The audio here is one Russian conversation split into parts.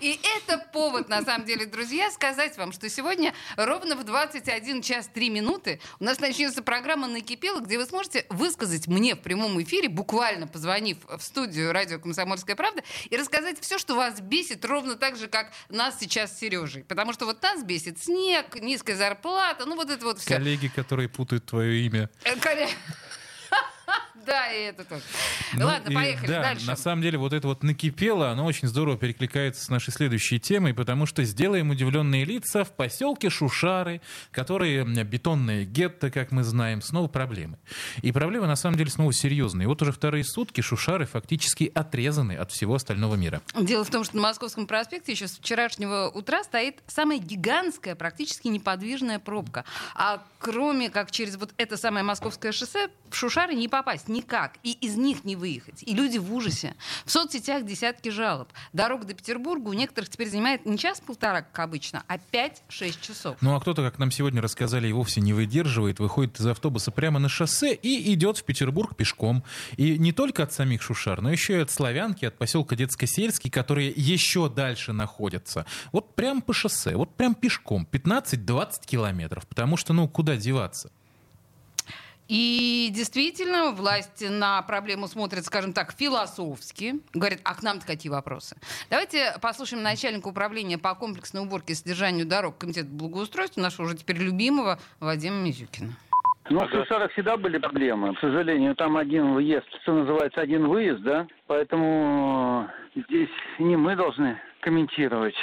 И это повод, на самом деле, друзья, сказать вам, что сегодня ровно в 21 час 3 минуты у нас начнется программа «Накипело», где вы сможете высказать мне в прямом эфире, буквально позвонив в студию радио «Комсомольская правда», и рассказать все, что вас бесит, ровно так же, как нас сейчас с Сережей. Потому что вот нас бесит снег, низкая зарплата, ну вот это вот все. Коллеги, которые путают твое имя. Э, коллеги. Да, и это тоже. Ну, Ладно, поехали да, дальше. На самом деле вот это вот накипело, оно очень здорово перекликается с нашей следующей темой, потому что сделаем удивленные лица в поселке Шушары, которые бетонные гетто, как мы знаем, снова проблемы. И проблемы на самом деле снова серьезные. Вот уже вторые сутки Шушары фактически отрезаны от всего остального мира. Дело в том, что на Московском проспекте еще с вчерашнего утра стоит самая гигантская, практически неподвижная пробка. А кроме как через вот это самое Московское шоссе в Шушары не попасть никак. И из них не выехать. И люди в ужасе. В соцсетях десятки жалоб. Дорога до Петербурга у некоторых теперь занимает не час-полтора, как обычно, а 5-6 часов. Ну а кто-то, как нам сегодня рассказали, и вовсе не выдерживает, выходит из автобуса прямо на шоссе и идет в Петербург пешком. И не только от самих Шушар, но еще и от Славянки, от поселка Детско-Сельский, которые еще дальше находятся. Вот прям по шоссе, вот прям пешком, 15-20 километров, потому что, ну, куда деваться? И действительно, власти на проблему смотрят, скажем так, философски. Говорят, а к нам-то какие вопросы? Давайте послушаем начальника управления по комплексной уборке и содержанию дорог Комитета благоустройства, нашего уже теперь любимого Вадима Мизюкина. Ну, в Сусарах всегда были проблемы. К сожалению, там один въезд, что называется, один выезд, да? Поэтому здесь не мы должны комментировать,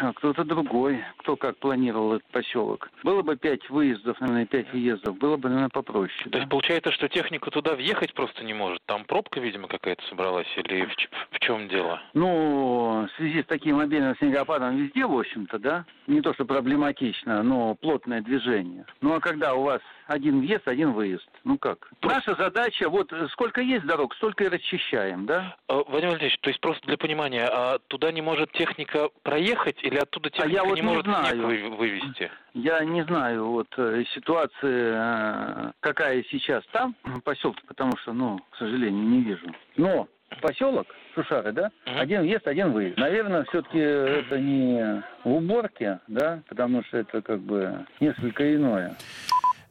а кто-то другой, кто как планировал этот поселок. Было бы пять выездов, наверное, пять въездов, было бы, наверное, попроще. То да? есть получается, что техника туда въехать просто не может? Там пробка, видимо, какая-то собралась? Или в, в чем дело? Ну, в связи с таким мобильным снегопадом везде, в общем-то, да, не то что проблематично, но плотное движение. Ну, а когда у вас один въезд, один выезд, ну как? Наша задача, вот сколько есть дорог, столько и расчищаем, да? Владимир Владимирович, то есть просто для понимания, а туда не может техника проехать или оттуда техника я вот не не может знаю. вы- вывести? Я не знаю вот э, ситуация, э, какая сейчас там, поселке, потому что, ну, к сожалению, не вижу. Но поселок Шушары, да, один въезд, один выезд. Наверное, все-таки это не в уборке, да, потому что это как бы несколько иное.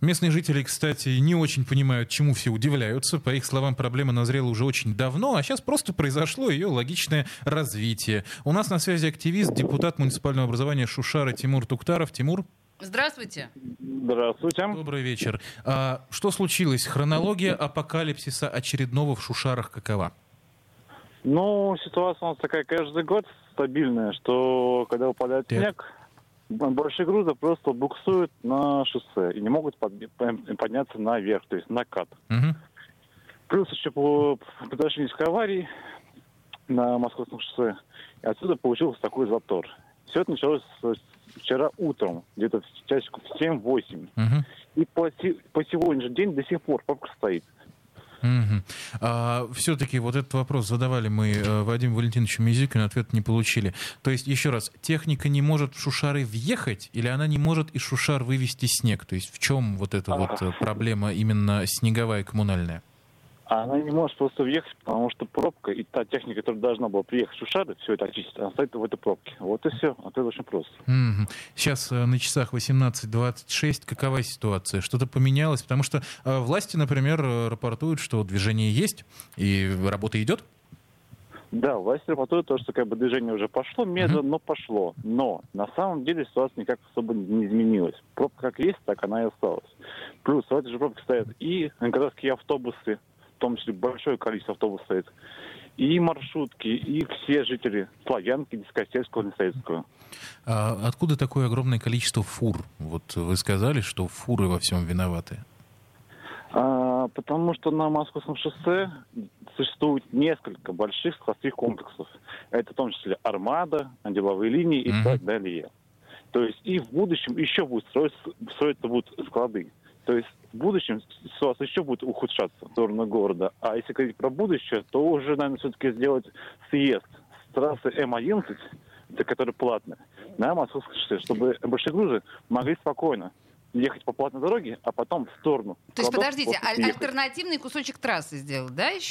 Местные жители, кстати, не очень понимают, чему все удивляются. По их словам, проблема назрела уже очень давно, а сейчас просто произошло ее логичное развитие. У нас на связи активист, депутат муниципального образования Шушара Тимур Туктаров. Тимур, Здравствуйте. Здравствуйте. добрый вечер. А, что случилось? Хронология апокалипсиса очередного в Шушарах какова? Ну, ситуация у нас такая каждый год стабильная, что когда выпадает Так. снег, большие грузы просто буксуют на шоссе и не могут подня- подняться наверх, то есть на кат. Мгм. Плюс еще по- произошли несколько аварий на Московском шоссе, и отсюда получился такой затор. Все это началось вчера утром, где-то в часиков в 7-8. Мгм. И по, по сегодняшний день до сих пор пробка стоит. Мгм. А, все-таки вот этот вопрос задавали мы э, Вадиму Валентиновичу Мизюкину, ответ не получили. То есть, еще раз, техника не может в Шушары въехать, или она не может из Шушар вывести снег? То есть, в чем вот эта вот э, проблема именно снеговая коммунальная? А она не может просто въехать, потому что пробка и та техника, которая должна была приехать в Шушары, все это очистить, она стоит в этой пробке. Вот и все. Это очень просто. Мгм. Сейчас э, на часах 18.26. Какова ситуация? Что-то поменялось? Потому что э, власти, например, э, рапортуют, что движение есть и работа идет. Да, власти рапортуют то, что как бы движение уже пошло, медленно, но пошло. Но на самом деле ситуация никак особо не изменилась. Пробка как есть, так она и осталась. Плюс в этой же пробке стоят и городские автобусы, в том числе большое количество автобусов стоит, и маршрутки, и все жители Славянки, Дискосельского, Лисейского. А откуда такое огромное количество фур? Вот вы сказали, что фуры во всем виноваты. А, потому что на Московском шоссе существует несколько больших складских комплексов. Это в том числе Армада, деловые линии и Мгм. так далее. То есть и в будущем еще будут строиться, строиться будут склады. То есть в будущем ситуация еще будет ухудшаться в сторону города. А если говорить про будущее, то уже, наверное, все-таки сделать съезд с трассы М11, это которая платная, на Московское шоссе, чтобы большие грузы могли спокойно ехать по платной дороге, а потом в сторону. То есть, подождите, аль- ехать. альтернативный кусочек трассы сделал, да, еще?